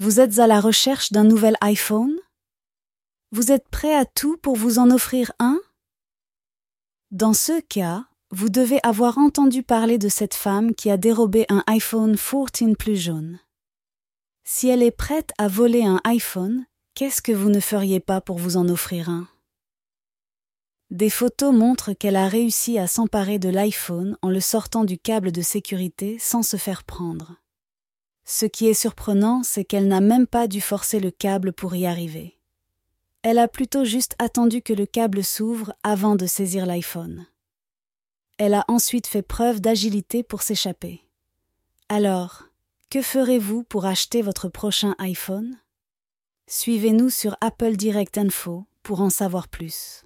Vous êtes à la recherche d'un nouvel iPhone? Vous êtes prêt à tout pour vous en offrir un? Dans ce cas, vous devez avoir entendu parler de cette femme qui a dérobé un iPhone 14 plus jaune. Si elle est prête à voler un iPhone, qu'est-ce que vous ne feriez pas pour vous en offrir un? Des photos montrent qu'elle a réussi à s'emparer de l'iPhone en le sortant du câble de sécurité sans se faire prendre. Ce qui est surprenant, c'est qu'elle n'a même pas dû forcer le câble pour y arriver. Elle a plutôt juste attendu que le câble s'ouvre avant de saisir l'iPhone. Elle a ensuite fait preuve d'agilité pour s'échapper. Alors, que ferez-vous pour acheter votre prochain iPhone? Suivez-nous sur Apple Direct Info pour en savoir plus.